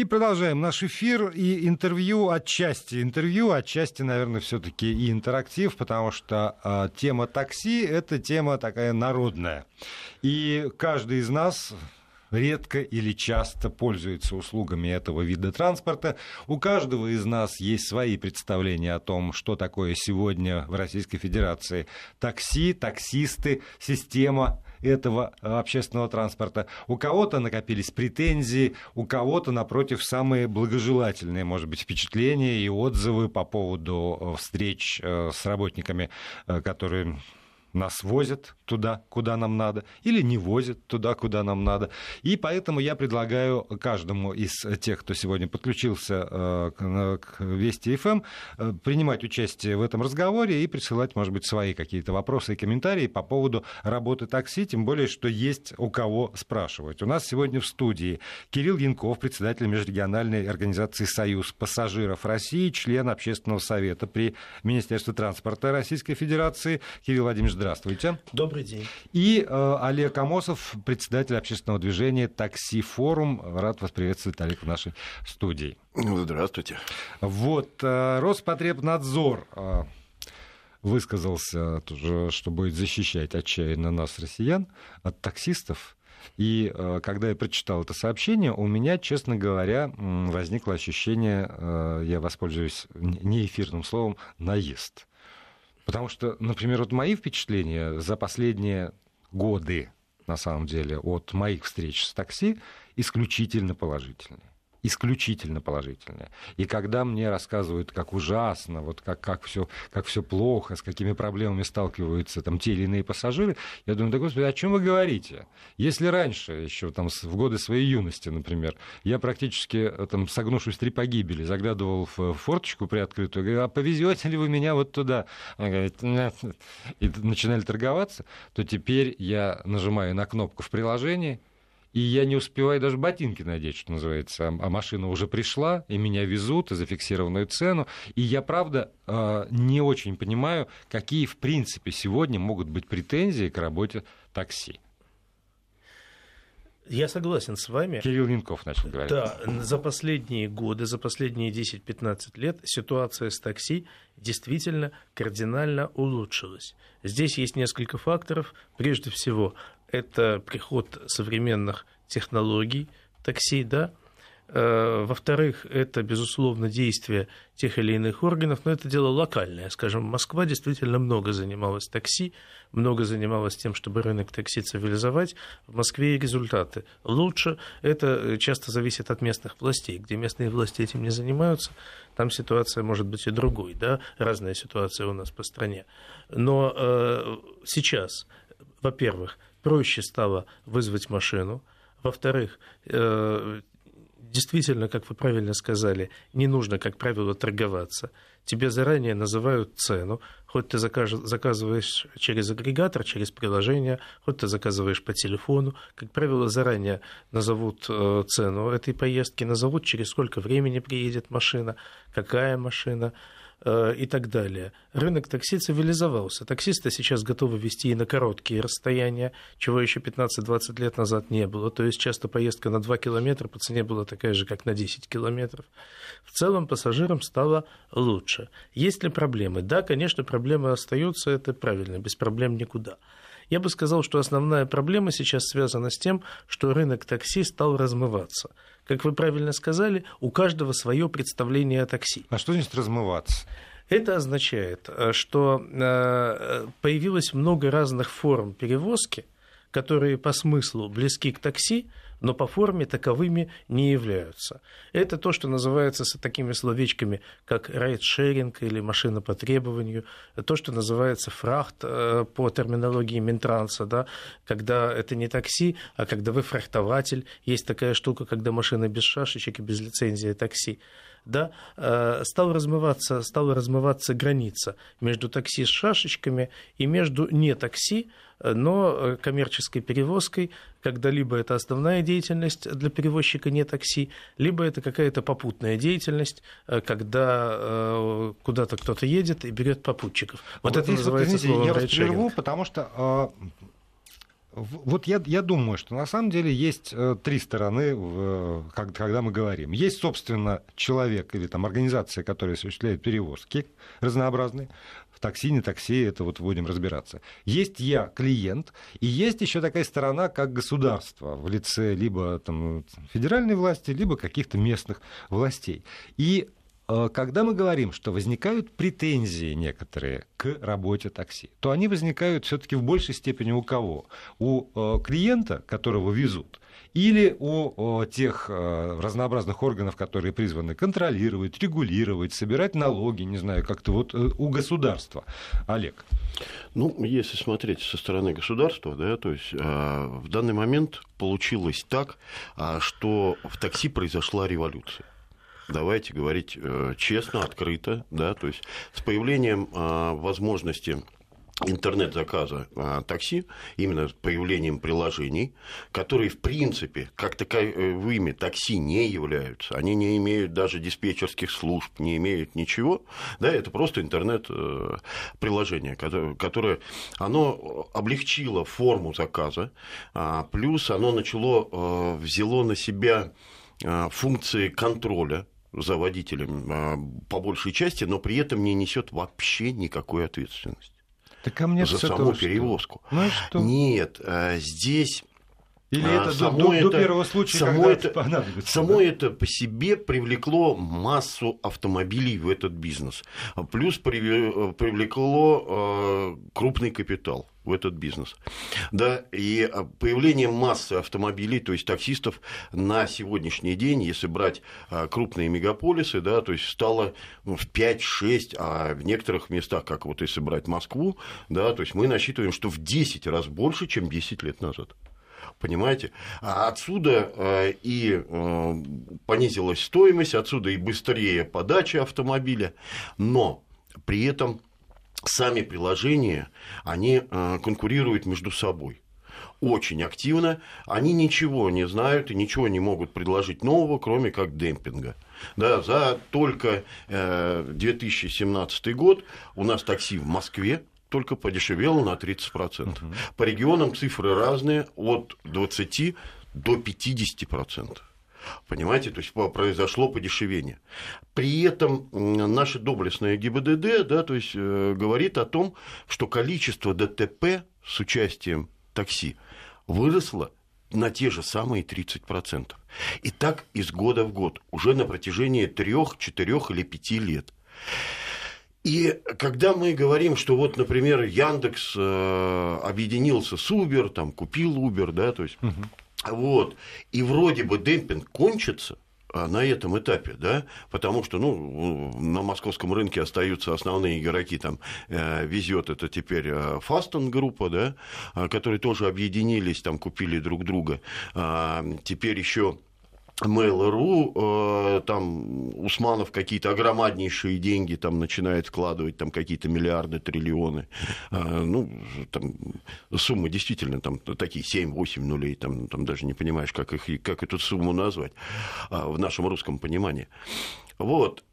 И продолжаем наш эфир и интервью отчасти. Интервью отчасти, наверное, все-таки и интерактив, потому что э, тема такси это тема такая народная. И каждый из нас редко или часто пользуется услугами этого вида транспорта. У каждого из нас есть свои представления о том, что такое сегодня в Российской Федерации такси, таксисты, система этого э, общественного транспорта. У кого-то накопились претензии, у кого-то, напротив, самые благожелательные, может быть, впечатления и отзывы по поводу э, встреч э, с работниками, которые нас возят туда, куда нам надо, или не возят туда, куда нам надо. И поэтому я предлагаю каждому из тех, кто сегодня подключился э, к Вести ФМ, эм, э, принимать участие в этом разговоре и присылать, может быть, свои какие-то вопросы и комментарии по поводу работы такси, тем более, что есть у кого спрашивать. У нас сегодня в студии Кирилл Янков, председатель межрегиональной организации «Союз пассажиров России», член общественного совета при Министерстве транспорта Российской Федерации. Кирилл Владимирович, здравствуйте. Добрый день. И э, Олег Амосов, председатель общественного движения «Такси Форум». Рад вас приветствовать, Олег, в нашей студии. Здравствуйте. Вот, э, Роспотребнадзор э, высказался, что будет защищать отчаянно нас, россиян, от таксистов. И э, когда я прочитал это сообщение, у меня, честно говоря, возникло ощущение, э, я воспользуюсь не эфирным словом, наезд. Потому что, например, вот мои впечатления за последние годы, на самом деле, от моих встреч с такси исключительно положительные исключительно положительное. И когда мне рассказывают, как ужасно, вот как, как все как все плохо, с какими проблемами сталкиваются там те или иные пассажиры, я думаю, да господи, о чем вы говорите? Если раньше, еще там в годы своей юности, например, я практически э, там согнувшись три погибели, заглядывал в форточку приоткрытую, говорю, а повезете ли вы меня вот туда? Она говорит, нет. И начинали торговаться, то теперь я нажимаю на кнопку в приложении, и я не успеваю даже ботинки надеть, что называется. А, а машина уже пришла, и меня везут за фиксированную цену. И я, правда, а, не очень понимаю, какие, в принципе, сегодня могут быть претензии к работе такси. Я согласен с вами. Кирилл Янков начал говорить. Да, за последние годы, за последние 10-15 лет ситуация с такси действительно кардинально улучшилась. Здесь есть несколько факторов. Прежде всего, это приход современных технологий такси, да, Э, во-вторых, это, безусловно, действие тех или иных органов, но это дело локальное. Скажем, Москва действительно много занималась такси, много занималась тем, чтобы рынок такси цивилизовать. В Москве и результаты лучше. Это часто зависит от местных властей. Где местные власти этим не занимаются, там ситуация может быть и другой. Да? Разная ситуация у нас по стране. Но э, сейчас, во-первых, проще стало вызвать машину, во-вторых, э, действительно, как вы правильно сказали, не нужно, как правило, торговаться. Тебе заранее называют цену, хоть ты заказываешь через агрегатор, через приложение, хоть ты заказываешь по телефону. Как правило, заранее назовут э, цену этой поездки, назовут, через сколько времени приедет машина, какая машина. Э, и так далее. Рынок такси цивилизовался. Таксисты сейчас готовы вести и на короткие расстояния, чего еще 15-20 лет назад не было. То есть часто поездка на 2 километра по цене была такая же, как на 10 километров. В целом пассажирам стало лучше. Есть ли проблемы? Да, конечно, проблемы остаются, это правильно, без проблем никуда. Я бы сказал, что основная проблема сейчас связана с тем, что рынок такси стал размываться. Как вы правильно сказали, у каждого свое представление о такси. А что значит размываться? Это означает, э, что э, появилось много разных форм перевозки, которые по смыслу близки к такси, но по форме таковыми не являются. Это то, что называется с такими словечками, как райдшеринг или машина по требованию, то, что называется фрахт э, по терминологии Минтранса, да, когда это не такси, а когда вы фрахтователь. Есть такая штука, когда машина без шашечек и без лицензии такси да, э, стал размываться, стала размываться граница между такси с шашечками и между не такси, но э, коммерческой перевозкой, когда либо это основная деятельность для перевозчика не такси, либо это какая-то попутная деятельность, э, когда куда-то кто-то едет и берет попутчиков. Вот, вот это называется вот, извините, словом я вас прерву, потому что вот я, я думаю, что на самом деле есть э, три стороны, когда мы говорим. Есть, собственно, человек или там организация, которая осуществляет перевозки разнообразные. В такси, не такси, это вот будем разбираться. Есть я, клиент, и есть еще такая сторона, как государство в лице либо там, федеральной власти, либо каких-то местных властей. И Э, когда мы говорим, что возникают претензии некоторые к работе такси, то они возникают все-таки в большей степени у кого? У э, клиента, которого везут, или у тех э, разнообразных органов, которые призваны контролировать, регулировать, собирать налоги, не знаю, как-то вот у государства. Олег. Ну, если смотреть со стороны государства, да, то есть в данный момент получилось так, что в такси произошла революция давайте говорить э, честно, открыто, да, то есть с появлением э, возможности интернет-заказа а, такси, именно с появлением приложений, которые, в принципе, как таковыми такси не являются. Они не имеют даже диспетчерских служб, не имеют ничего. Да, это просто интернет-приложение, которое, оно облегчило форму заказа, а, плюс оно начало, взяло на себя функции контроля за водителем а, по большей части, но при этом не несет вообще никакой ответственности. Так а мне за саму перевозку. Ну, что? Нет, а, здесь или а, это само до, это, до первого случая, само когда это, понадобится? Само да? это по себе привлекло массу автомобилей в этот бизнес. Плюс привлекло крупный капитал в этот бизнес. Да, и появление массы автомобилей, то есть таксистов на сегодняшний день, если брать крупные мегаполисы, да, то есть стало ну, в 5-6, а в некоторых местах, как вот если брать Москву, да, то есть мы насчитываем, что в 10 раз больше, чем 10 лет назад. Понимаете? А отсюда и понизилась стоимость, отсюда и быстрее подача автомобиля, но при этом сами приложения, они э, конкурируют между собой очень активно, они ничего не знают и ничего не могут предложить нового, кроме как демпинга. Да, за только 2017 год у нас такси в Москве только подешевело на 30%. Угу. По регионам цифры разные, от 20 до 50%. Понимаете, то есть произошло подешевение. При этом наша доблестная ГИБДД да, то есть, э, говорит о том, что количество ДТП с участием такси выросло на те же самые 30%. И так из года в год, уже на протяжении трех, четырех или пяти лет. И когда мы говорим, что вот, например, Яндекс э, объединился с Uber, там купил Uber, да, то есть, угу. Вот, и вроде бы демпинг кончится, а, на этом этапе, да, потому что, ну, на московском рынке остаются основные игроки, там, э, везет это теперь э, Фастон группа, да, э, которые тоже объединились, там, купили друг друга, э, теперь еще Mail.ru, э, там Усманов какие-то огромнейшие деньги там начинает вкладывать, там какие-то миллиарды, триллионы. Э, ну, там суммы действительно там такие 7-8 нулей, там, там даже не понимаешь, как, их, как эту сумму назвать э, в нашем русском понимании. Вот.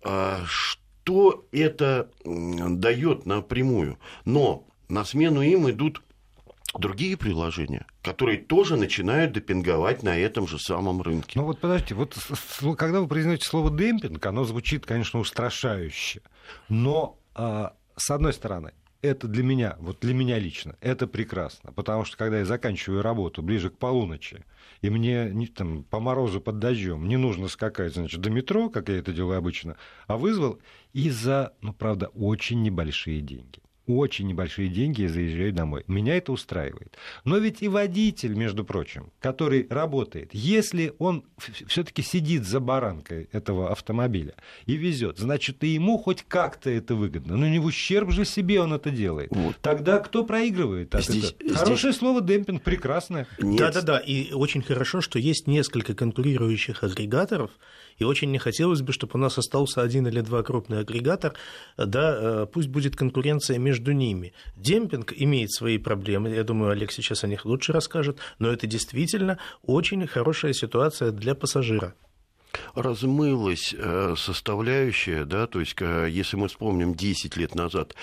Что это дает напрямую? Но на смену им идут другие приложения, которые тоже начинают демпинговать на этом же самом рынке. Ну вот подождите, вот когда вы произносите слово демпинг, оно звучит, конечно, устрашающе. Но а, с одной стороны, это для меня, вот для меня лично, это прекрасно. Потому что когда я заканчиваю работу ближе к полуночи, и мне не, там, по морозу под дождем не нужно скакать значит, до метро, как я это делаю обычно, а вызвал и за, ну, правда, очень небольшие деньги очень небольшие деньги и заезжаю домой. Меня это устраивает. Но ведь и водитель, между прочим, который работает, если он все-таки сидит за баранкой этого автомобиля и везет, значит, и ему хоть как-то это выгодно. Но не в ущерб же себе он это делает. Вот. Тогда кто проигрывает от здесь, этого? Здесь... Хорошее слово демпинг, прекрасное. Да-да-да, и очень хорошо, что есть несколько конкурирующих агрегаторов, и очень не хотелось бы, чтобы у нас остался один или два крупных агрегатор, да, э, пусть будет конкуренция между ними. Демпинг имеет свои проблемы, я думаю, Олег сейчас о них лучше расскажет, но это действительно очень хорошая ситуация для пассажира. Размылась э, составляющая, да, то есть если мы вспомним 10 лет назад,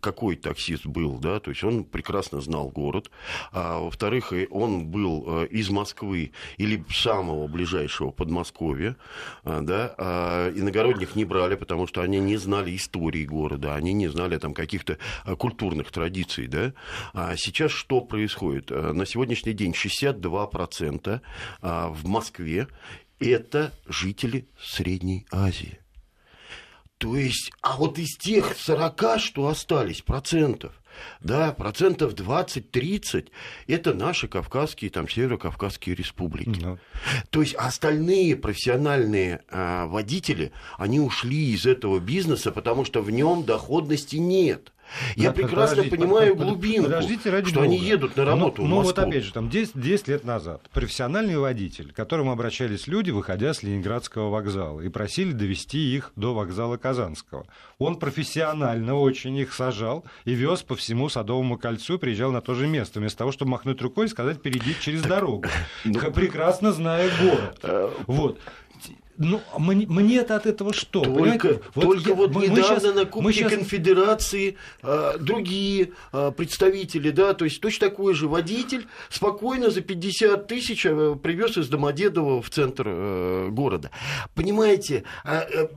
какой таксист был, да, то есть он прекрасно знал город, а во-вторых, он был из Москвы или самого ближайшего Подмосковья, да, а иногородних не брали, потому что они не знали истории города, они не знали там каких-то культурных традиций, да. А сейчас что происходит? На сегодняшний день 62% в Москве это жители Средней Азии. То есть, а вот из тех 40, что остались процентов, да, процентов 20-30 это наши кавказские, там, северокавказские республики. Да. То есть остальные профессиональные а, водители, они ушли из этого бизнеса, потому что в нем доходности нет. Я прекрасно понимаю под, глубинку, подождите, ради что Бога. они едут на работу ну, в Москву. Ну вот опять же, там 10, 10 лет назад профессиональный водитель, к которому обращались люди, выходя с Ленинградского вокзала, и просили довести их до вокзала Казанского. Он профессионально очень их сажал и вез по всему Садовому кольцу, приезжал на то же место, вместо того, чтобы махнуть рукой и сказать «перейдите через дорогу», ну, прекрасно зная город. Э, вот. Ну, мне, мне-то от этого что? Только, вот, только я, вот мы, недавно сейчас, на Кубке сейчас... Конфедерации а, другие а, представители, да, то есть точно такой же водитель спокойно за 50 тысяч а, привез из Домодедово в центр а, города. Понимаете, а, а,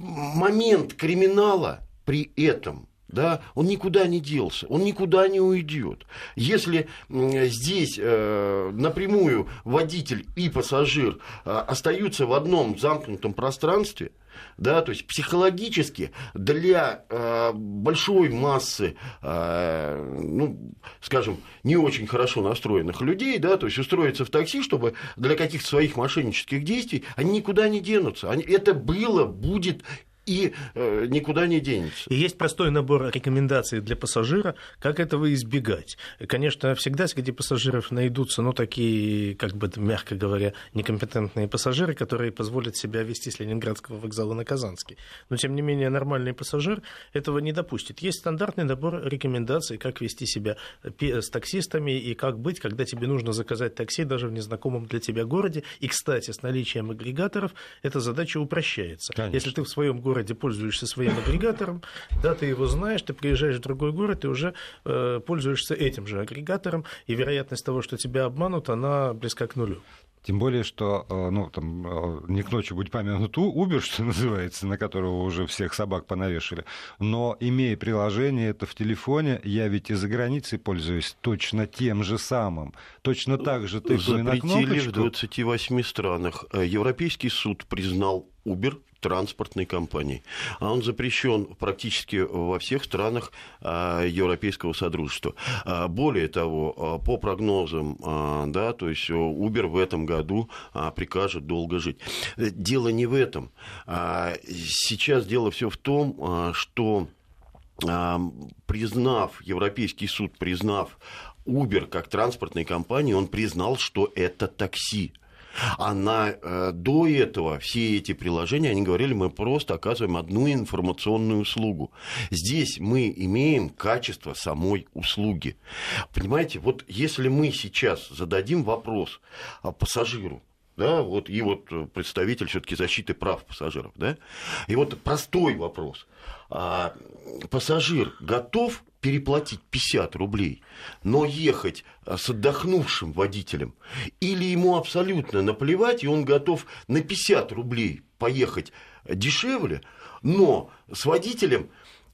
момент криминала при этом да, он никуда не делся, он никуда не уйдет. Если здесь э, напрямую водитель и пассажир э, остаются в одном замкнутом пространстве, да, то есть психологически для э, большой массы, э, ну, скажем, не очень хорошо настроенных людей, да, то есть устроиться в такси, чтобы для каких-то своих мошеннических действий, они никуда не денутся. Они, это было, будет и э, никуда не денется. И есть простой набор рекомендаций для пассажира, как этого избегать. Конечно, всегда среди пассажиров найдутся, ну, такие, как бы, мягко говоря, некомпетентные пассажиры, которые позволят себя вести с Ленинградского вокзала на Казанский. Но, тем не менее, нормальный пассажир этого не допустит. Есть стандартный набор рекомендаций, как вести себя с таксистами и как быть, когда тебе нужно заказать такси даже в незнакомом для тебя городе. И, кстати, с наличием агрегаторов эта задача упрощается. Конечно. Если ты в своем городе городе пользуешься своим агрегатором, да, ты его знаешь, ты приезжаешь в другой город и уже э, пользуешься этим же агрегатором, и вероятность того, что тебя обманут, она близка к нулю. Тем более, что, э, ну, там, э, не к ночи будет помянут Uber, что называется, на которого уже всех собак понавешали, но, имея приложение это в телефоне, я ведь и за границей пользуюсь точно тем же самым. Точно так же ты на кнопочку. в 28 странах. Э, Европейский суд признал Uber транспортной компании. А он запрещен практически во всех странах а, Европейского Содружества. А, более того, а, по прогнозам, да, то есть Uber в этом году прикажет долго жить. Дело не в этом. Сейчас дело все в том, что признав, Европейский суд признав Uber как транспортной компании, он признал, что это такси. А на, э, до этого все эти приложения, они говорили, мы просто оказываем одну информационную услугу. Здесь мы имеем качество самой услуги. Понимаете, вот если мы сейчас зададим вопрос пассажиру, да, вот, и вот представитель все-таки защиты прав пассажиров, да, и вот простой вопрос. А, пассажир готов переплатить 50 рублей, но ехать а, с отдохнувшим водителем, или ему абсолютно наплевать, и он готов на 50 рублей поехать дешевле, но с водителем,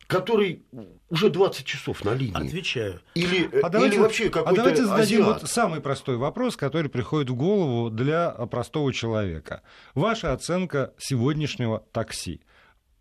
который уже 20 часов на линии. Отвечаю. Или, а давайте, или вообще какой-то А давайте зададим вот самый простой вопрос, который приходит в голову для простого человека. Ваша оценка сегодняшнего такси.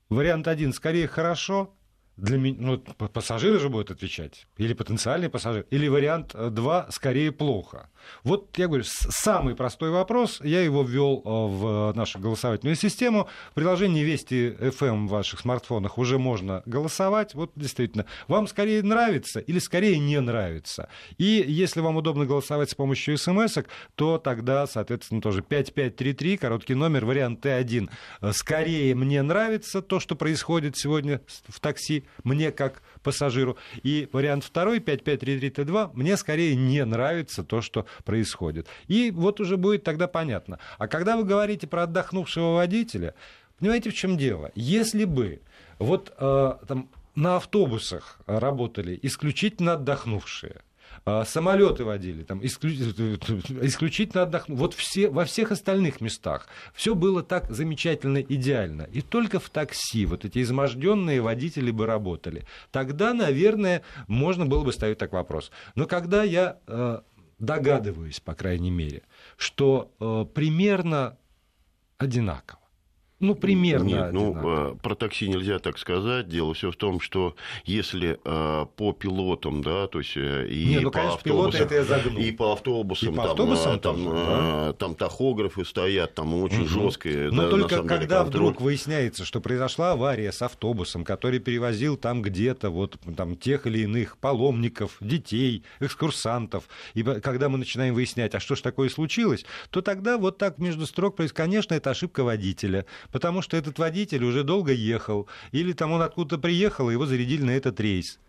Вариант один скорее хорошо, для меня, ну, пассажиры же будут отвечать, или потенциальный пассажир, или вариант 2 скорее плохо. Вот я говорю, самый простой вопрос, я его ввел э, в нашу голосовательную систему. В приложении Вести FM в ваших смартфонах уже можно голосовать. Вот действительно, вам скорее нравится или скорее не нравится. И если вам удобно голосовать с помощью смс то тогда, соответственно, тоже 5533, короткий номер, вариант Т1. Скорее мне нравится то, что происходит сегодня в такси, мне как пассажиру. И вариант второй, 5533Т2, мне скорее не нравится то, что происходит. И вот уже будет тогда понятно. А когда вы говорите про отдохнувшего водителя, понимаете, в чем дело? Если бы вот э, там, на автобусах работали исключительно отдохнувшие, а, самолеты водили, там, исключительно отдохнуть. Вот все, во всех остальных местах все было так замечательно, идеально. И только в такси вот эти изможденные водители бы работали. Тогда, наверное, можно было бы ставить так вопрос. Но когда я э, догадываюсь, по крайней мере, что э, примерно одинаково, ну, примерно. Нет, ну, э, про такси нельзя так сказать. Дело все в том, что если э, по пилотам, да, то есть э, и Не, ну, по конечно, автобусам, это и по автобусам, и по там, автобусам там, тоже, э, да? там тахографы стоят, там очень угу. жесткие. Но да, только деле, когда контроль. вдруг выясняется, что произошла авария с автобусом, который перевозил там где-то вот там тех или иных паломников, детей, экскурсантов, и когда мы начинаем выяснять, а что ж такое случилось, то тогда вот так между строк происходит, конечно, это ошибка водителя, потому что этот водитель уже долго ехал, или там он откуда-то приехал, и его зарядили на этот рейс.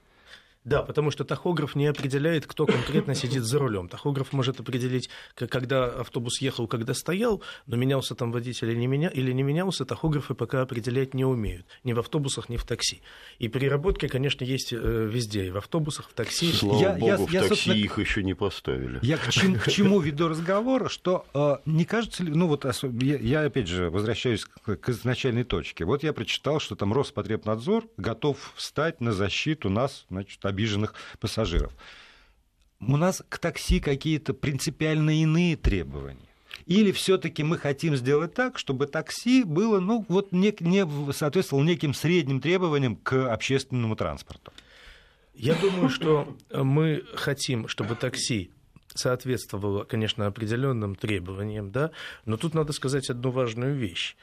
Да, потому что тахограф не определяет, кто конкретно сидит за рулем. Тахограф может определить, когда автобус ехал, когда стоял, но менялся там водитель или не, меня, или не менялся, тахографы пока определять не умеют. Ни в автобусах, ни в такси. И переработки, конечно, есть э, везде. И в автобусах, в такси. Слава я, богу, я, в я, такси их еще не поставили. Я к, чем, к чему веду разговор, что э, не кажется ли... Ну вот я, я опять же возвращаюсь к, к изначальной точке. Вот я прочитал, что там Роспотребнадзор готов встать на защиту нас, значит, обиженных пассажиров. У нас к такси какие-то принципиально иные требования. Или все-таки мы хотим сделать так, чтобы такси было, ну, вот не, не соответствовало неким средним требованиям к общественному транспорту? Я думаю, что мы хотим, чтобы такси соответствовало, конечно, определенным требованиям, да, но тут надо сказать одну важную вещь.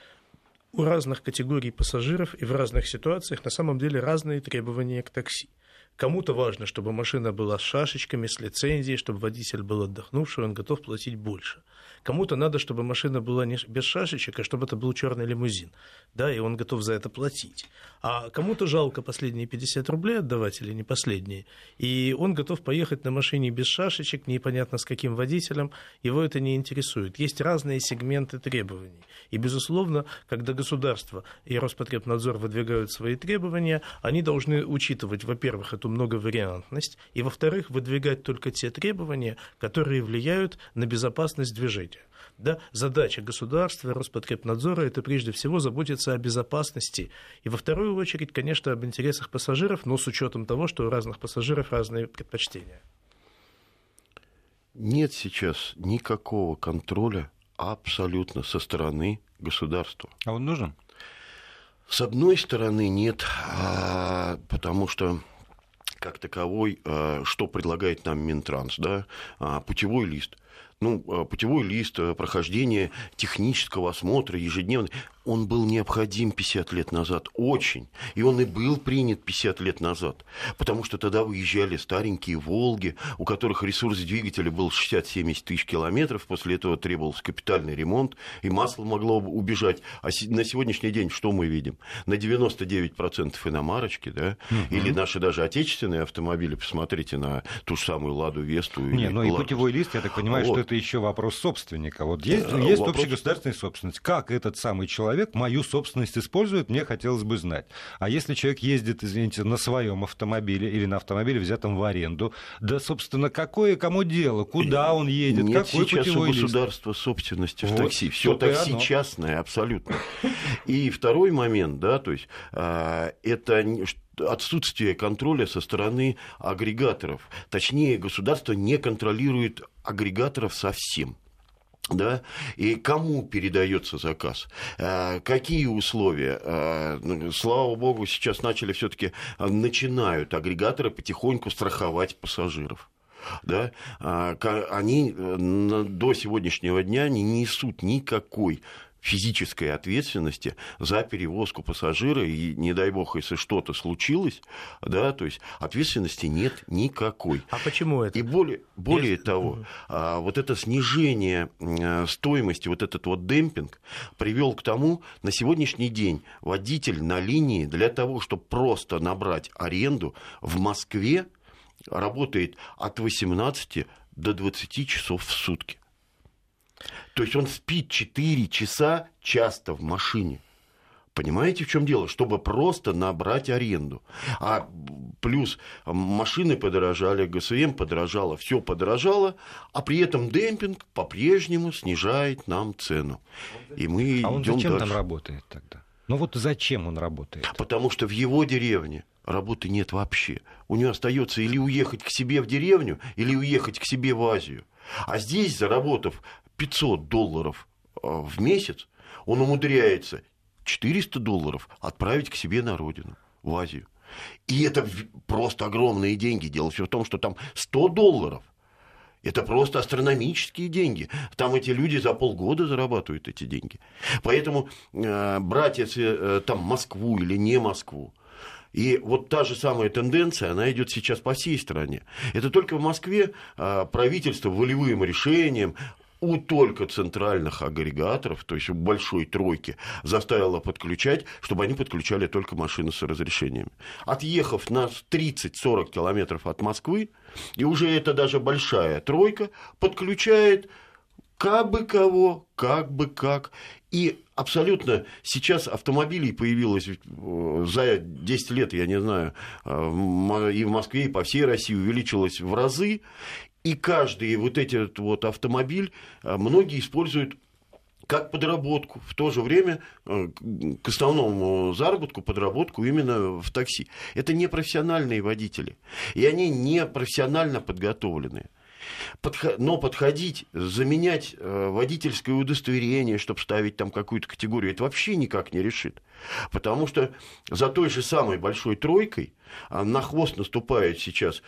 У разных категорий пассажиров и в разных ситуациях на самом деле разные требования к такси. Кому-то важно, чтобы машина была с шашечками, с лицензией, чтобы водитель был отдохнувший, он готов платить больше. Кому-то надо, чтобы машина была не без шашечек, а чтобы это был черный лимузин. Да, и он готов за это платить. А кому-то жалко последние 50 рублей отдавать или не последние. И он готов поехать на машине без шашечек, непонятно с каким водителем. Его это не интересует. Есть разные сегменты требований. И, безусловно, когда государство и Роспотребнадзор выдвигают свои требования, они должны учитывать, во-первых, эту многовариантность, и, во-вторых, выдвигать только те требования, которые влияют на безопасность движения. Да, задача государства, Роспотребнадзора – это прежде всего заботиться о безопасности. И во вторую очередь, конечно, об интересах пассажиров, но с учетом того, что у разных пассажиров разные предпочтения. Нет сейчас никакого контроля абсолютно со стороны государства. А он нужен? С одной стороны, нет, а, потому что как таковой, а, что предлагает нам Минтранс, да, а, путевой лист. Ну, путевой лист, прохождение технического осмотра ежедневно он был необходим 50 лет назад, очень. И он и был принят 50 лет назад. Потому что тогда выезжали старенькие «Волги», у которых ресурс двигателя был 60-70 тысяч километров. После этого требовался капитальный ремонт, и масло могло убежать. А на сегодняшний день что мы видим? На 99% иномарочки, да? Угу. Или наши даже отечественные автомобили, посмотрите на ту же самую «Ладу Весту». Не, ну и путевой лист, я так понимаю, вот. что это еще вопрос собственника. Вот есть, есть вопрос... общегосударственная собственность. Как этот самый человек человек мою собственность использует, мне хотелось бы знать. А если человек ездит, извините, на своем автомобиле или на автомобиле, взятом в аренду, да, собственно, какое кому дело, куда он едет, Нет какой сейчас у государства лист? собственности в вот, такси. Все такси оно. частное, абсолютно. И второй момент, да, то есть а, это отсутствие контроля со стороны агрегаторов. Точнее, государство не контролирует агрегаторов совсем да, и кому передается заказ, а, какие условия. Ну, слава богу, сейчас начали все-таки а, начинают агрегаторы потихоньку страховать пассажиров. Да, они э, до сегодняшнего дня не несут никакой физической ответственности за перевозку пассажира, и не дай бог, если что-то случилось, да, то есть ответственности нет никакой. А почему это? И более, более Есть... того, а, вот это снижение стоимости, вот этот вот демпинг привел к тому, на сегодняшний день водитель на линии для того, чтобы просто набрать аренду в Москве работает от 18 до 20 часов в сутки. То есть он спит 4 часа часто в машине. Понимаете, в чем дело? Чтобы просто набрать аренду. А плюс машины подорожали, ГСМ подорожало, все подорожало, а при этом демпинг по-прежнему снижает нам цену. И мы а он зачем дальше. там работает тогда? Ну вот зачем он работает? Потому что в его деревне работы нет вообще. У него остается или уехать к себе в деревню, или уехать к себе в Азию. А здесь, заработав 500 долларов э, в месяц, он умудряется 400 долларов отправить к себе на родину, в Азию. И это просто огромные деньги. Дело все в том, что там 100 долларов. Это просто астрономические деньги. Там эти люди за полгода зарабатывают эти деньги. Поэтому э, брать если э, там Москву или не Москву, и вот та же самая тенденция, она идет сейчас по всей стране. Это только в Москве э, правительство волевым решением у только центральных агрегаторов, то есть у большой тройки, заставила подключать, чтобы они подключали только машины с разрешениями. Отъехав на 30-40 километров от Москвы, и уже это даже большая тройка, подключает как бы кого, как бы как. И абсолютно сейчас автомобилей появилось э, за 10 лет, я не знаю, э, и в Москве, и по всей России увеличилось в разы. И каждый вот этот вот автомобиль а, многие используют как подработку, в то же время а, к основному заработку подработку именно в такси. Это не профессиональные водители, и они не профессионально подготовленные. Но подходить, заменять а, водительское удостоверение, чтобы ставить там какую-то категорию, это вообще никак не решит. Потому что за той же самой большой тройкой на хвост наступает сейчас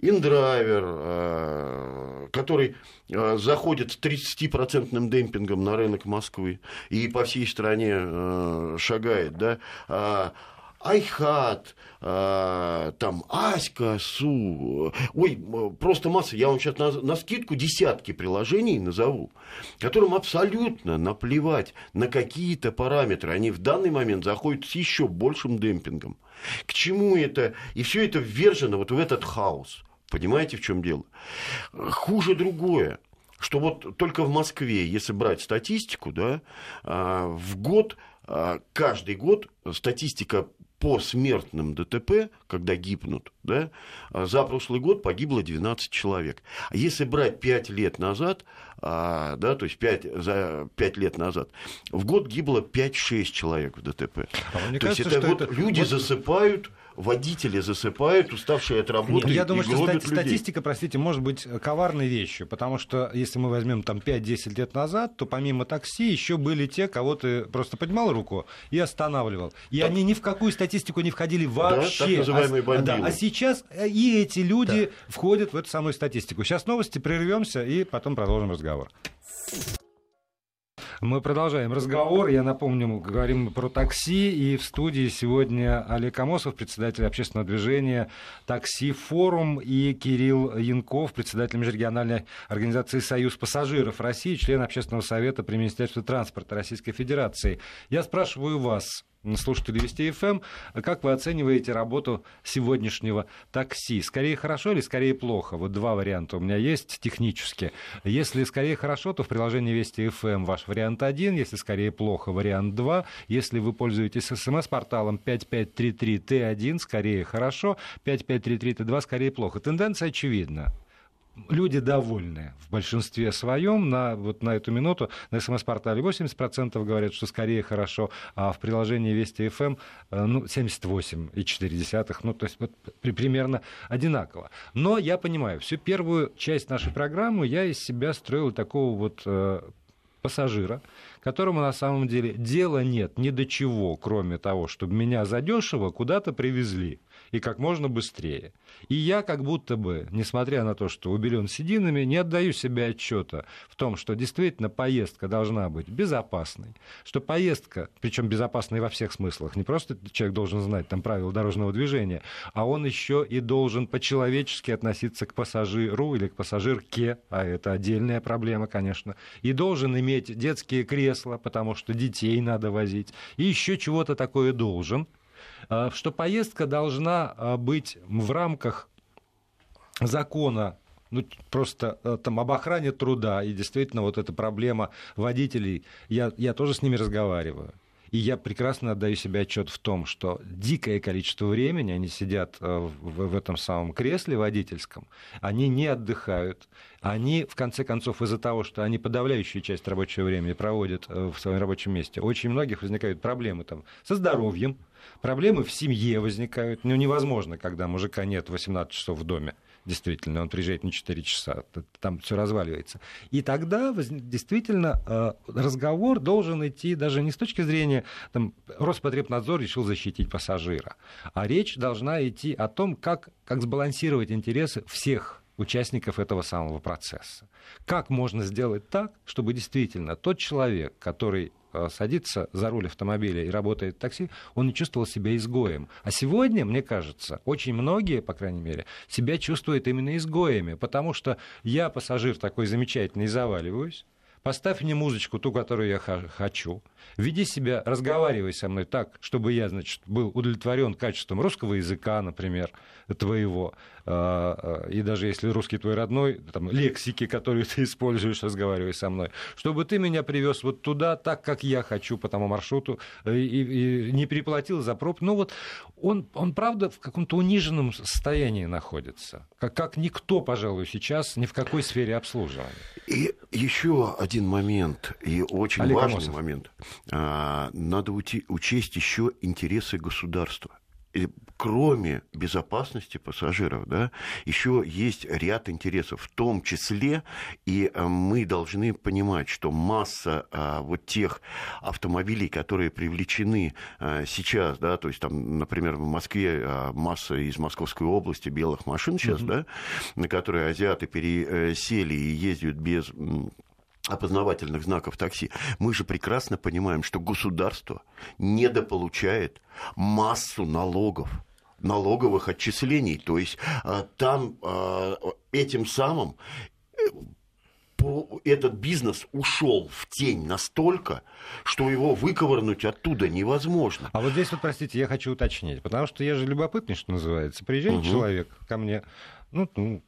индрайвер, э, который э, заходит с 30% демпингом на рынок Москвы и по всей стране э, шагает, да, а, Айхат, там, Аська, Су, ой, просто масса, я вам сейчас на, на скидку десятки приложений назову, которым абсолютно наплевать на какие-то параметры, они в данный момент заходят с еще большим демпингом. К чему это? И все это ввержено вот в этот хаос. Понимаете, в чем дело? Хуже другое что вот только в Москве, если брать статистику, да, а, в год, а, каждый год статистика по смертным ДТП, когда гибнут, да, а, за прошлый год погибло 12 человек. А если брать 5 лет назад, да, то есть 5, за 5 лет назад, в год гибло 5-6 человек в ДТП. А то кажется, есть это вот это... люди вот... засыпают водители засыпают, уставшие от работы. Нет, я думаю, что стати- статистика, простите, может быть коварной вещью, потому что если мы возьмем там 5-10 лет назад, то помимо такси еще были те, кого ты просто поднимал руку и останавливал. И так. они ни в какую статистику не входили вообще. Да, так называемые а, да, а сейчас э, и эти люди да. входят в эту самую статистику. Сейчас новости, прервемся и потом продолжим разговор. Мы продолжаем разговор. Я напомню, говорим про такси. И в студии сегодня Олег Амосов, председатель общественного движения «Такси Форум», и Кирилл Янков, председатель межрегиональной организации «Союз пассажиров России», член общественного совета при Министерстве транспорта Российской Федерации. Я спрашиваю вас, слушатели Вести ФМ. Как вы оцениваете работу сегодняшнего такси? Скорее хорошо или скорее плохо? Вот два варианта у меня есть технически. Если скорее хорошо, то в приложении Вести ФМ ваш вариант один. Если скорее плохо, вариант два. Если вы пользуетесь смс-порталом 5533Т1, скорее хорошо. 5533Т2, скорее плохо. Тенденция очевидна люди довольны в большинстве своем. На, вот на эту минуту на СМС-портале 80% говорят, что скорее хорошо, а в приложении Вести ФМ э, ну, 78,4. Ну, то есть вот, при, примерно одинаково. Но я понимаю, всю первую часть нашей программы я из себя строил такого вот э, пассажира, которому на самом деле дела нет ни до чего, кроме того, чтобы меня задешево куда-то привезли. И как можно быстрее. И я как будто бы, несмотря на то, что убелен сединами, не отдаю себе отчета в том, что действительно поездка должна быть безопасной, что поездка, причем безопасной во всех смыслах, не просто человек должен знать там правила дорожного движения, а он еще и должен по-человечески относиться к пассажиру или к пассажирке, а это отдельная проблема, конечно, и должен иметь детские кресла, потому что детей надо возить, и еще чего-то такое должен, что поездка должна а, быть в рамках закона ну, просто а, там об охране труда, и действительно вот эта проблема водителей, я, я тоже с ними разговариваю. И я прекрасно отдаю себе отчет в том, что дикое количество времени они сидят в, в этом самом кресле водительском, они не отдыхают, они, в конце концов, из-за того, что они подавляющую часть рабочего времени проводят в своем рабочем месте, очень многих возникают проблемы там, со здоровьем, Проблемы в семье возникают. Ну, невозможно, когда мужика нет 18 часов в доме. Действительно, он приезжает не 4 часа, там все разваливается. И тогда действительно э, разговор должен идти даже не с точки зрения, там, Роспотребнадзор решил защитить пассажира, а речь должна идти о том, как, как сбалансировать интересы всех участников этого самого процесса. Как можно сделать так, чтобы действительно тот человек, который садится за руль автомобиля и работает в такси, он не чувствовал себя изгоем. А сегодня, мне кажется, очень многие, по крайней мере, себя чувствуют именно изгоями, потому что я, пассажир такой замечательный, заваливаюсь, поставь мне музычку, ту, которую я хочу, веди себя, разговаривай со мной так, чтобы я, значит, был удовлетворен качеством русского языка, например, твоего, и даже если русский твой родной, там, лексики, которую ты используешь, разговаривай со мной, чтобы ты меня привез вот туда, так, как я хочу по тому маршруту, и, и, и не переплатил за проб. Ну вот он, он, правда, в каком-то униженном состоянии находится, как, как никто, пожалуй, сейчас ни в какой сфере обслуживания. И еще один момент, и очень Олег важный Амосов. момент. А, надо учесть еще интересы государства кроме безопасности пассажиров, да, еще есть ряд интересов, в том числе и э, мы должны понимать, что масса а, вот тех автомобилей, которые привлечены а, сейчас, да, то есть там, например, в Москве а, масса из Московской области белых машин сейчас, mm-hmm. да, на которые азиаты пересели и ездят без опознавательных знаков такси, мы же прекрасно понимаем, что государство недополучает массу налогов налоговых отчислений. То есть а, там а, этим самым э, этот бизнес ушел в тень настолько, что его выковырнуть оттуда невозможно. А вот здесь вот, простите, я хочу уточнить, потому что я же любопытный, что называется. Приезжает угу. человек ко мне, ну, ну,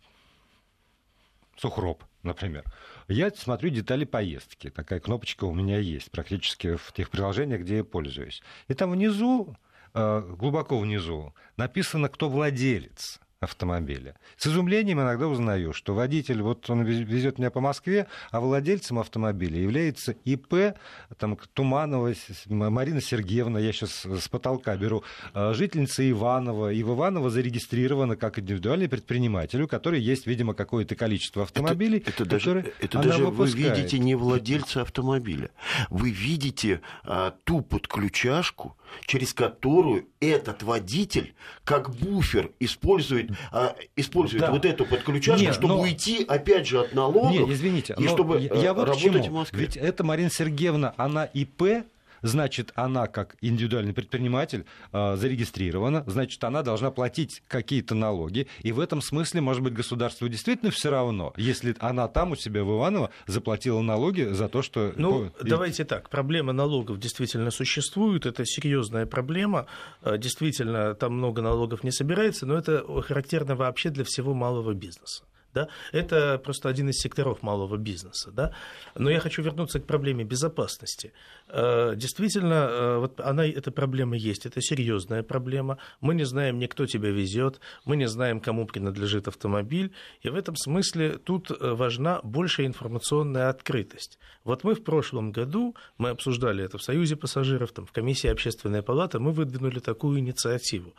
сухроб, например. Я смотрю детали поездки. Такая кнопочка у меня есть практически в тех приложениях, где я пользуюсь. И там внизу, э, глубоко внизу, написано, кто владелец автомобиля. С изумлением иногда узнаю, что водитель, вот он везет меня по Москве, а владельцем автомобиля является ИП там, Туманова Марина Сергеевна, я сейчас с потолка беру, а, жительница Иванова. И в Иваново зарегистрирована как индивидуальный предприниматель, у которой есть, видимо, какое-то количество автомобилей, это, это даже, это даже вы видите не владельца автомобиля. Вы видите а, ту подключашку, через которую этот водитель как буфер использует, а, использует да. вот эту подключашку, Нет, чтобы но... уйти опять же от налогов. Нет, извините, и чтобы я, я вот работать в Москве. Ведь это Марина Сергеевна, она ИП, значит, она как индивидуальный предприниматель э, зарегистрирована, значит, она должна платить какие-то налоги, и в этом смысле, может быть, государству действительно все равно, если она там у себя в Иваново заплатила налоги за то, что... Ну, и... давайте так, проблема налогов действительно существует, это серьезная проблема, э, действительно, там много налогов не собирается, но это характерно вообще для всего малого бизнеса. Да? Это просто один из секторов малого бизнеса. Да? Но я хочу вернуться к проблеме безопасности. Э, действительно, э, вот она, эта проблема есть, это серьезная проблема. Мы не знаем ни кто тебя везет, мы не знаем, кому принадлежит автомобиль. И в этом смысле тут э, важна большая информационная открытость. Вот мы в прошлом году, мы обсуждали это в Союзе пассажиров, там, в комиссии общественной палаты, мы выдвинули такую инициативу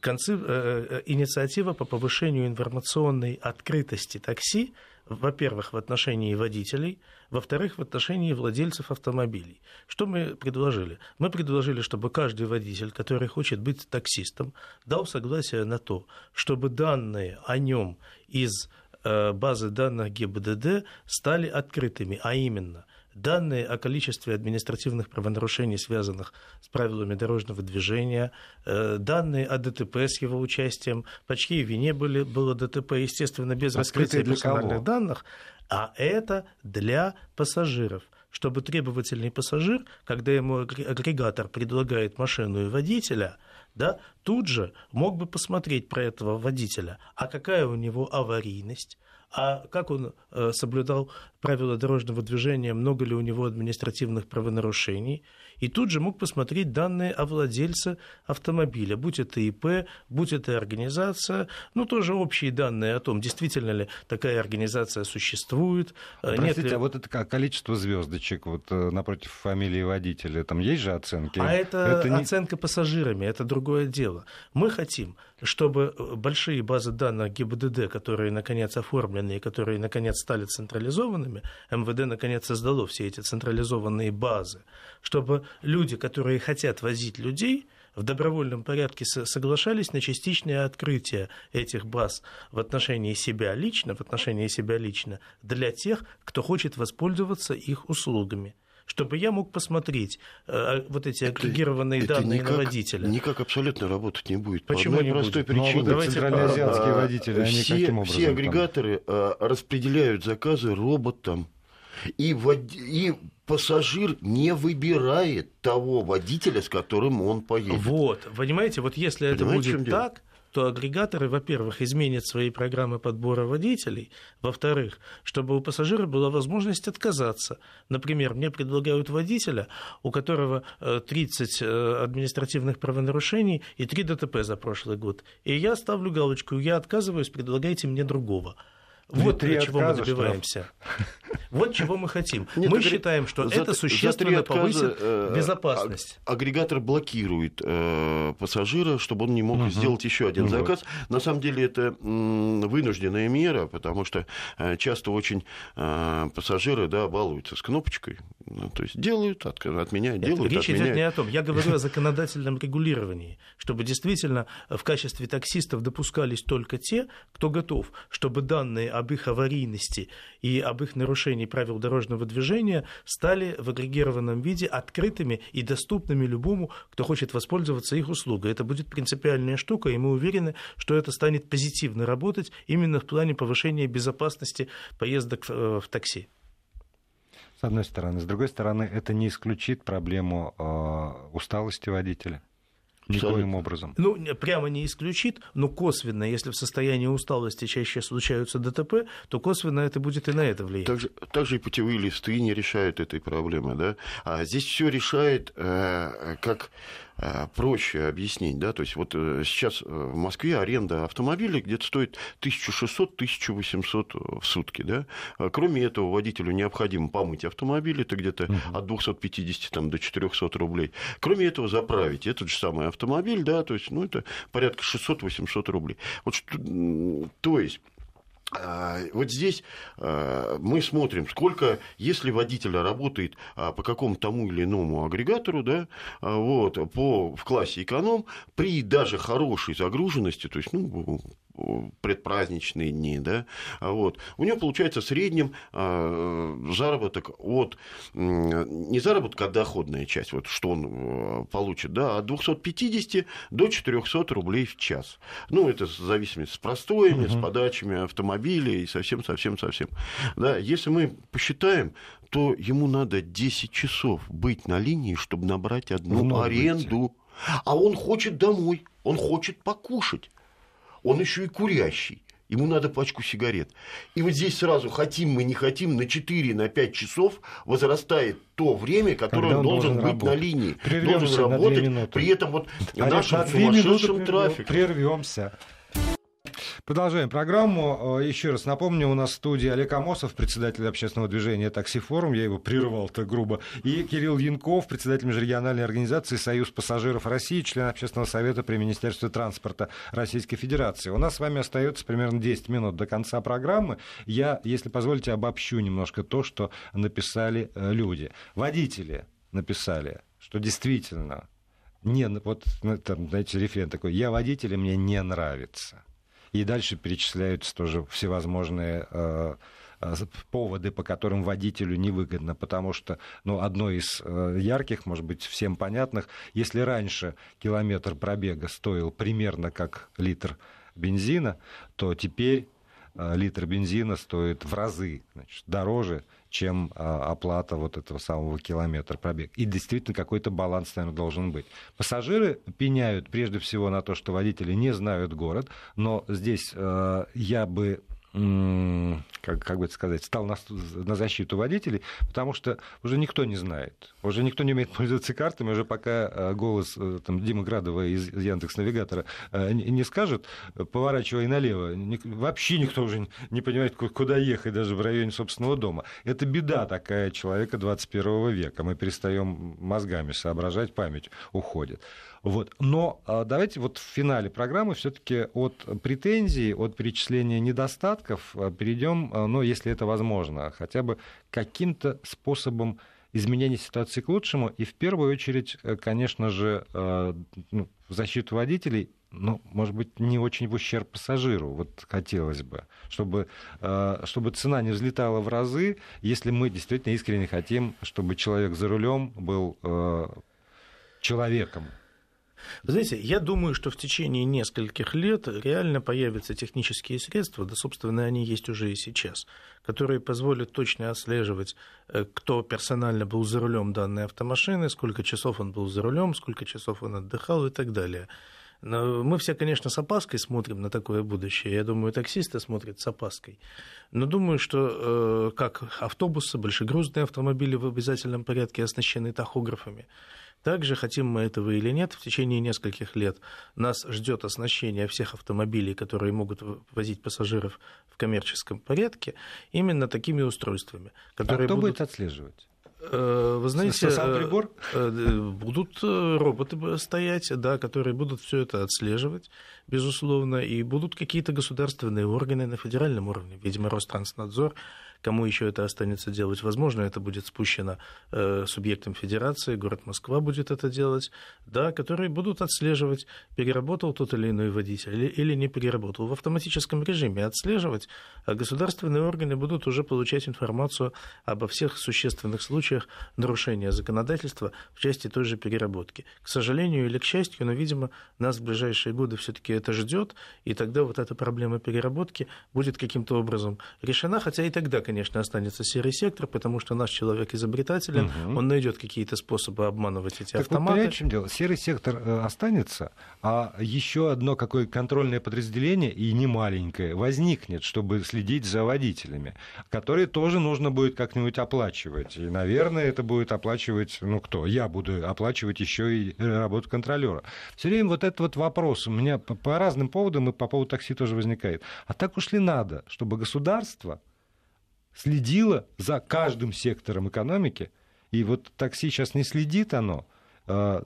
концеп... Э, э, инициатива по повышению информационной открытости такси во-первых, в отношении водителей, во-вторых, в отношении владельцев автомобилей. Что мы предложили? Мы предложили, чтобы каждый водитель, который хочет быть таксистом, дал согласие на то, чтобы данные о нем из э, базы данных ГИБДД стали открытыми, а именно Данные о количестве административных правонарушений, связанных с правилами дорожного движения, э, данные о ДТП с его участием, по чьей вине были, было ДТП, естественно, без раскрытия персональных кого? данных, а это для пассажиров. Чтобы требовательный пассажир, когда ему агрегатор предлагает машину и водителя, да, тут же мог бы посмотреть про этого водителя, а какая у него аварийность, а как он э, соблюдал правила дорожного движения, много ли у него административных правонарушений, и тут же мог посмотреть данные о владельце автомобиля, будь это ИП, будь это организация, ну, тоже общие данные о том, действительно ли такая организация существует. А, простите, ли... а вот это количество звездочек вот э, напротив фамилии водителя, там есть же оценки? А это, это не... оценка пассажирами, это другое дело. Мы хотим, чтобы большие базы данных ГИБДД, которые, наконец, оформлены и которые, наконец, стали централизованными, МВД, наконец, создало все эти централизованные базы, чтобы люди, которые хотят возить людей, в добровольном порядке соглашались на частичное открытие этих баз в отношении себя лично, в отношении себя лично, для тех, кто хочет воспользоваться их услугами чтобы я мог посмотреть э, вот эти это, агрегированные это данные никак, на водителя. Никак абсолютно работать не будет. Почему по не простой будет? Причине. Ну, давайте центральноазиатские водители, они все, каким образом? Все агрегаторы там? распределяют заказы роботам. И, вод... и пассажир не выбирает того водителя, с которым он поедет. Вот, понимаете, вот если Понимаете, это будет так, то агрегаторы, во-первых, изменят свои программы подбора водителей, во-вторых, чтобы у пассажира была возможность отказаться. Например, мне предлагают водителя, у которого 30 э, э, административных правонарушений и 3 ДТП за прошлый год. И я ставлю галочку, я отказываюсь, предлагайте мне другого. Вот для чего мы добиваемся. Штраф. Вот чего мы хотим. Нет, мы считаем, что за, это существенно повысит э, безопасность. Агрегатор блокирует э, пассажира, чтобы он не мог угу. сделать еще один угу. заказ. На самом деле это вынужденная мера, потому что э, часто очень э, пассажиры да, балуются с кнопочкой. Ну, то есть делают, от, отменяют, делают, Речь отменяют. идет не о том. Я говорю о законодательном регулировании, чтобы действительно в качестве таксистов допускались только те, кто готов, чтобы данные об их аварийности и об их нарушении правил дорожного движения стали в агрегированном виде открытыми и доступными любому, кто хочет воспользоваться их услугой. Это будет принципиальная штука, и мы уверены, что это станет позитивно работать именно в плане повышения безопасности поездок в э, такси. С одной стороны. С другой стороны, это не исключит проблему э, усталости водителя. Никоим образом. Ну, прямо не исключит, но косвенно, если в состоянии усталости чаще случаются ДТП, то косвенно это будет и на это влиять. Также, также и путевые листы не решают этой проблемы. Да? А здесь все решает э, как проще объяснить, да, то есть вот э, сейчас э, в Москве аренда автомобилей где-то стоит 1600-1800 в сутки, да, а кроме этого водителю необходимо помыть автомобиль, это где-то от 250 там, до 400 рублей, кроме этого заправить этот же самый автомобиль, да, то есть, ну, это порядка 600-800 рублей. Вот, что, то есть вот здесь а, мы смотрим, сколько, если водитель работает а, по какому-то тому или иному агрегатору, да, вот, по, в классе эконом, при даже хорошей загруженности, то есть, ну, предпраздничные дни, да, вот, у него получается в среднем заработок от, не заработок, а доходная часть, вот что он получит, да, от 250 до 400 рублей в час. Ну, это в зависимости с простоями, угу. с подачами автомобилей и совсем-совсем-совсем. Да, если мы посчитаем, то ему надо 10 часов быть на линии, чтобы набрать одну Много аренду. Быть. А он хочет домой, он хочет покушать он еще и курящий. Ему надо пачку сигарет. И вот здесь сразу, хотим мы, не хотим, на 4, на 5 часов возрастает то время, которое он, он должен, должен быть работать. на линии. Прервемся должен работать, при этом вот в нашем сумасшедшем трафике. Прервемся. Продолжаем программу. Э, еще раз напомню, у нас в студии Олег Амосов, председатель общественного движения «Такси Форум», я его прервал так грубо, и Кирилл Янков, председатель межрегиональной организации «Союз пассажиров России», член общественного совета при Министерстве транспорта Российской Федерации. У нас с вами остается примерно 10 минут до конца программы. Я, если позволите, обобщу немножко то, что написали э, люди. Водители написали, что действительно не, вот, ну, там, знаете, референт такой, я водитель, и мне не нравится. И дальше перечисляются тоже всевозможные э, э, поводы, по которым водителю невыгодно, потому что, ну, одно из э, ярких, может быть, всем понятных, если раньше километр пробега стоил примерно как литр бензина, то теперь литр бензина стоит в разы значит, дороже, чем а, оплата вот этого самого километра пробег. И действительно какой-то баланс, наверное, должен быть. Пассажиры пеняют прежде всего на то, что водители не знают город, но здесь э, я бы как, как бы это сказать, стал на, на защиту водителей, потому что уже никто не знает, уже никто не умеет пользоваться картами, уже пока э, голос э, там, Димы Градова из Яндекс Навигатора э, не скажет, поворачивай налево, вообще никто уже не понимает, куда ехать даже в районе собственного дома. Это беда такая человека 21 века, мы перестаем мозгами соображать, память уходит. Вот. Но а, давайте вот в финале программы все-таки от претензий, от перечисления недостатков а, перейдем, а, ну, если это возможно, хотя бы каким-то способом изменения ситуации к лучшему. И в первую очередь, э, конечно же, ну, в защиту водителей ну, может быть, не очень в ущерб пассажиру, вот хотелось бы, чтобы, чтобы цена не взлетала в разы, если мы действительно искренне хотим, чтобы человек за рулем был человеком, вы знаете, я думаю, что в течение нескольких лет реально появятся технические средства, да, собственно, они есть уже и сейчас, которые позволят точно отслеживать, э, кто персонально был за рулем данной автомашины, сколько часов он был за рулем, сколько часов он отдыхал и так далее. Но мы все, конечно, с опаской смотрим на такое будущее. Я думаю, таксисты смотрят с опаской. Но думаю, что э, как автобусы, большегрузные автомобили в обязательном порядке оснащены тахографами, также, хотим мы этого или нет, в течение нескольких лет нас ждет оснащение всех автомобилей, которые могут возить пассажиров в коммерческом порядке, именно такими устройствами. Которые а кто будут... будет отслеживать? Э, вы знаете, э, э, будут роботы стоять, да, которые будут все это отслеживать, безусловно, и будут какие-то государственные органы на федеральном уровне, видимо, Ространснадзор, Кому еще это останется делать? Возможно, это будет спущено э, субъектом федерации, город Москва будет это делать, да, которые будут отслеживать, переработал тот или иной водитель или, или не переработал. В автоматическом режиме отслеживать, а государственные органы будут уже получать информацию обо всех существенных случаях нарушения законодательства в части той же переработки. К сожалению или к счастью, но, видимо, нас в ближайшие годы все-таки это ждет, и тогда вот эта проблема переработки будет каким-то образом решена, хотя и тогда, конечно, останется серый сектор, потому что наш человек изобретателен, угу. он найдет какие-то способы обманывать эти так автоматы. Вот, в чем дело? Серый сектор э, останется, а еще одно какое контрольное подразделение, и не маленькое, возникнет, чтобы следить за водителями, которые тоже нужно будет как-нибудь оплачивать. И, наверное, это будет оплачивать, ну кто? Я буду оплачивать еще и работу контролера. Все время вот этот вот вопрос у меня по, по разным поводам и по поводу такси тоже возникает. А так уж ли надо, чтобы государство следило за каждым сектором экономики, и вот такси сейчас не следит оно, э,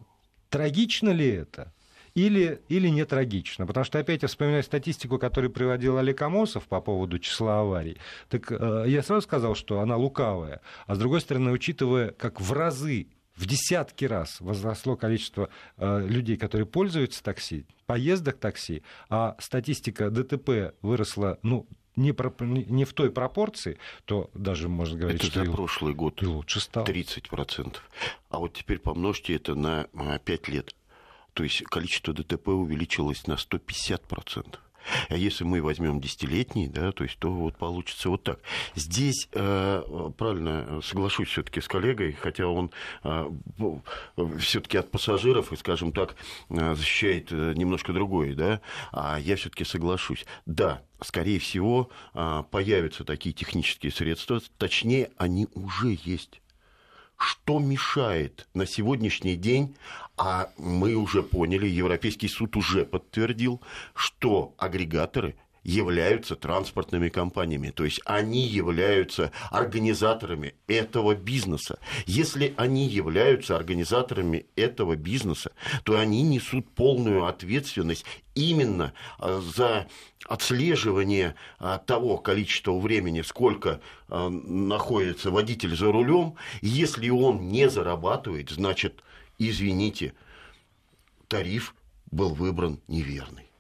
трагично ли это? Или, или не трагично. Потому что опять я вспоминаю статистику, которую приводил Олег Амосов по поводу числа аварий. Так э, я сразу сказал, что она лукавая. А с другой стороны, учитывая, как в разы в десятки раз возросло количество э, людей, которые пользуются такси, поездок такси, а статистика ДТП выросла ну, не, про, не в той пропорции, то даже можно говорить, это что за и, прошлый год и лучше стало. 30%. А вот теперь помножьте это на 5 лет. То есть количество ДТП увеличилось на 150%. А если мы возьмем десятилетний, да, то есть то вот получится вот так. Здесь э, правильно соглашусь все-таки с коллегой, хотя он э, все-таки от пассажиров скажем так, э, защищает э, немножко другое, да, а я все-таки соглашусь. Да, скорее всего, э, появятся такие технические средства, точнее, они уже есть что мешает на сегодняшний день, а мы уже поняли, Европейский суд уже подтвердил, что агрегаторы являются транспортными компаниями, то есть они являются организаторами этого бизнеса. Если они являются организаторами этого бизнеса, то они несут полную ответственность именно а, за отслеживание а, того количества времени, сколько а, находится водитель за рулем. Если он не зарабатывает, значит, извините, тариф был выбран неверный.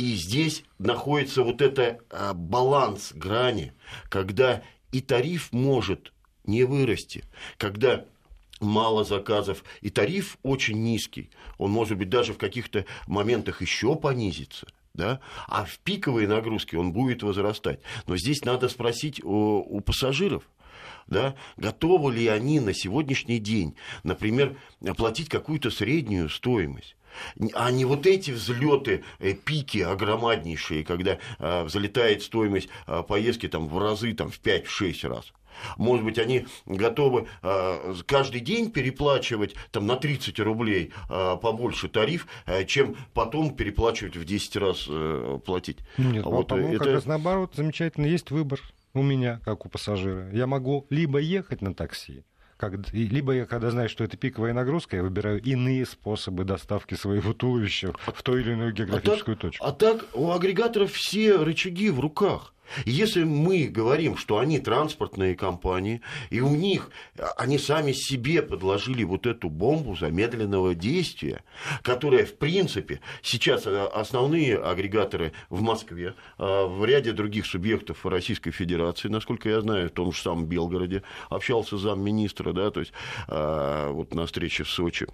И здесь находится вот это а, баланс грани, когда и тариф может не вырасти, когда мало заказов, и тариф очень низкий, он может быть даже в каких-то моментах еще понизится – да, а в пиковые нагрузки он будет возрастать. Но здесь надо спросить у, у пассажиров, да, готовы ли они на сегодняшний день, например, платить какую-то среднюю стоимость а не вот эти взлеты, э, пики огромнейшие, когда э, взлетает стоимость э, поездки там, в разы там, в 5-6 раз. Может быть, они готовы э, каждый день переплачивать там, на 30 рублей э, побольше тариф, э, чем потом переплачивать в 10 раз э, платить. Нет, вот, по-моему, это... как раз наоборот, замечательно, есть выбор у меня, как у пассажира. Я могу либо ехать на такси, как, либо я, когда знаю, что это пиковая нагрузка, я выбираю иные способы доставки своего туловища в ту или иную географическую а так, точку. А так у агрегаторов все рычаги в руках. Если мы говорим, что они транспортные компании, и у них они сами себе подложили вот эту бомбу замедленного действия, которая, в принципе, сейчас э, основные агрегаторы в Москве, э, в ряде других субъектов Российской Федерации, насколько я знаю, в том же самом Белгороде, общался замминистра, да, то есть э, вот на встрече в Сочи,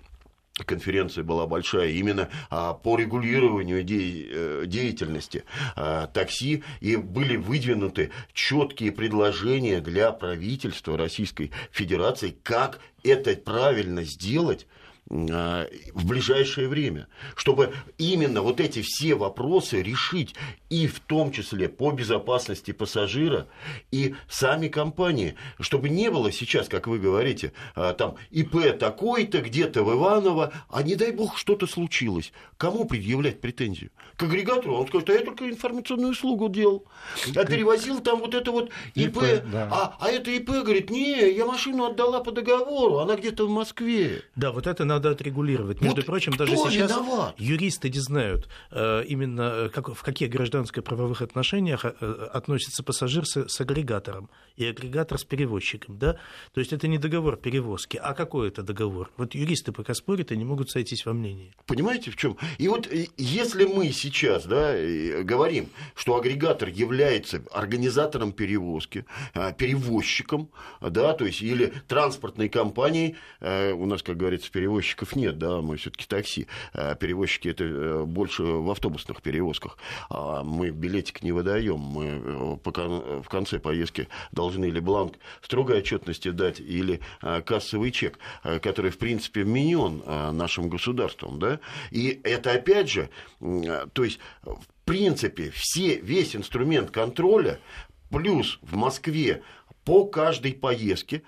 конференция была большая именно а, по регулированию э, деятельности а, такси, и были выдвинуты четкие предложения для правительства Российской Федерации, как это правильно сделать в ближайшее время, чтобы именно вот эти все вопросы решить и в том числе по безопасности пассажира и сами компании, чтобы не было сейчас, как вы говорите, а, там ИП такой-то где-то в Иваново, а не дай бог что-то случилось. Кому предъявлять претензию? К агрегатору он скажет, а я только информационную услугу делал, а перевозил там вот это вот ИП, ИП да. а, а это ИП говорит, не, я машину отдала по договору, она где-то в Москве. Да, вот это надо отрегулировать. Между вот прочим, даже сейчас виноват? юристы не знают э, именно э, как, в каких гражданско-правовых отношениях э, относится пассажир с, с агрегатором и агрегатор с перевозчиком. Да? То есть это не договор перевозки, а какой это договор? Вот юристы пока спорят и не могут сойтись во мнении. Понимаете, в чем? И вот если мы сейчас да, говорим, что агрегатор является организатором перевозки, перевозчиком, да, то есть или транспортной компанией, у нас, как говорится, перевозчиков нет, да, мы все-таки такси. А перевозчики это э, больше в автобусных перевозках. А мы билетик не выдаем. Мы э, в конце поездки должны или бланк строгой отчетности дать, или а, кассовый чек, который, в принципе, вменен нашим государством. Да? И это, опять же, то есть, в принципе, все, весь инструмент контроля плюс в Москве по каждой поездке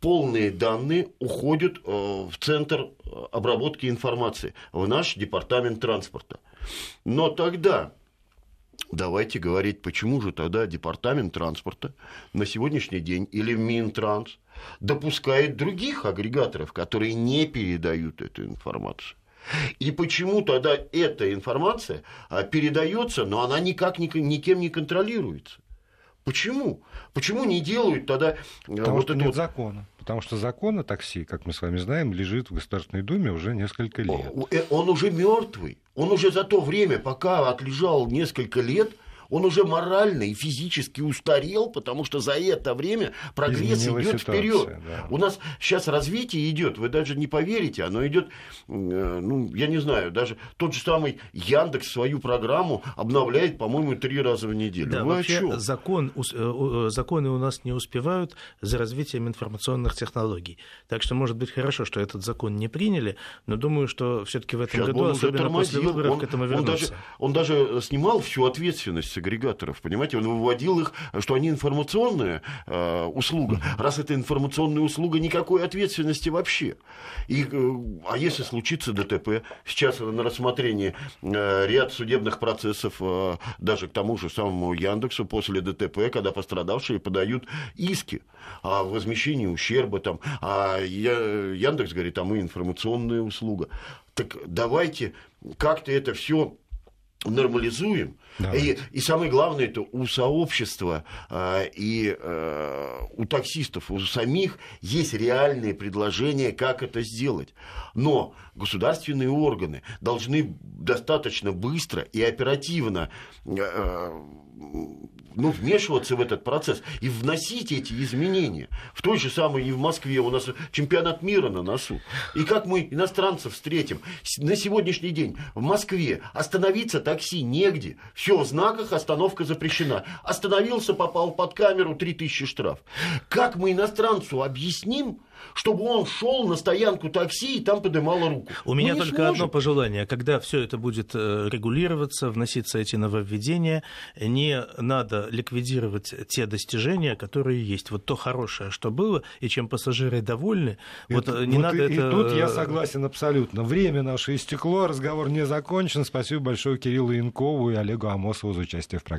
полные данные уходят э, в центр э, обработки информации, в наш департамент транспорта. Но тогда давайте говорить, почему же тогда департамент транспорта на сегодняшний день или Минтранс допускает других агрегаторов, которые не передают эту информацию. И почему тогда эта информация а, передается, но она никак никем не контролируется? Почему? Почему не делают тогда э, Потому вот что это нет вот... закона. Потому что закон о такси, как мы с вами знаем, лежит в Государственной Думе уже несколько лет. Э, он уже мертвый. Он уже за то время, пока отлежал несколько лет, он уже морально и физически устарел, потому что за это время прогресс идет вперед. Да. У нас сейчас развитие идет, вы даже не поверите, оно идет, э, ну, я не знаю, даже тот же самый Яндекс свою программу обновляет, по-моему, три раза в неделю. Да, вы вообще закон, э, э, законы у нас не успевают за развитием информационных технологий. Так что, может быть, хорошо, что этот закон не приняли, но думаю, что все-таки в этом сейчас году, особенно после выборов, он, к этому вернуться. Он даже, он даже снимал всю ответственность агрегаторов, понимаете? Он выводил их, что они информационная э, услуга. Раз это информационная услуга, никакой ответственности вообще. И, э, а если случится ДТП, сейчас на рассмотрении э, ряд судебных процессов, э, даже к тому же самому Яндексу после ДТП, когда пострадавшие подают иски о возмещении ущерба, там, а Яндекс говорит, а мы информационная услуга. Так давайте как-то это все нормализуем. И, и самое главное, это у сообщества э, и э, у таксистов, у самих есть реальные предложения, как это сделать. Но государственные органы должны достаточно быстро и оперативно э, ну, вмешиваться в этот процесс и вносить эти изменения. В той же самой и в Москве у нас чемпионат мира на носу. И как мы иностранцев встретим? На сегодняшний день в Москве остановиться такси негде. Все, в знаках остановка запрещена. Остановился, попал под камеру, 3000 штраф. Как мы иностранцу объясним, чтобы он шел на стоянку такси и там поднимал руку. У меня ну, только сможем. одно пожелание. Когда все это будет э, регулироваться, вноситься эти нововведения, не надо ликвидировать те достижения, которые есть. Вот то хорошее, что было, и чем пассажиры довольны, и, вот э, не вот надо и, это... И тут я согласен абсолютно. Время наше истекло, разговор не закончен. Спасибо большое Кириллу Янкову и Олегу Амосову за участие в программе.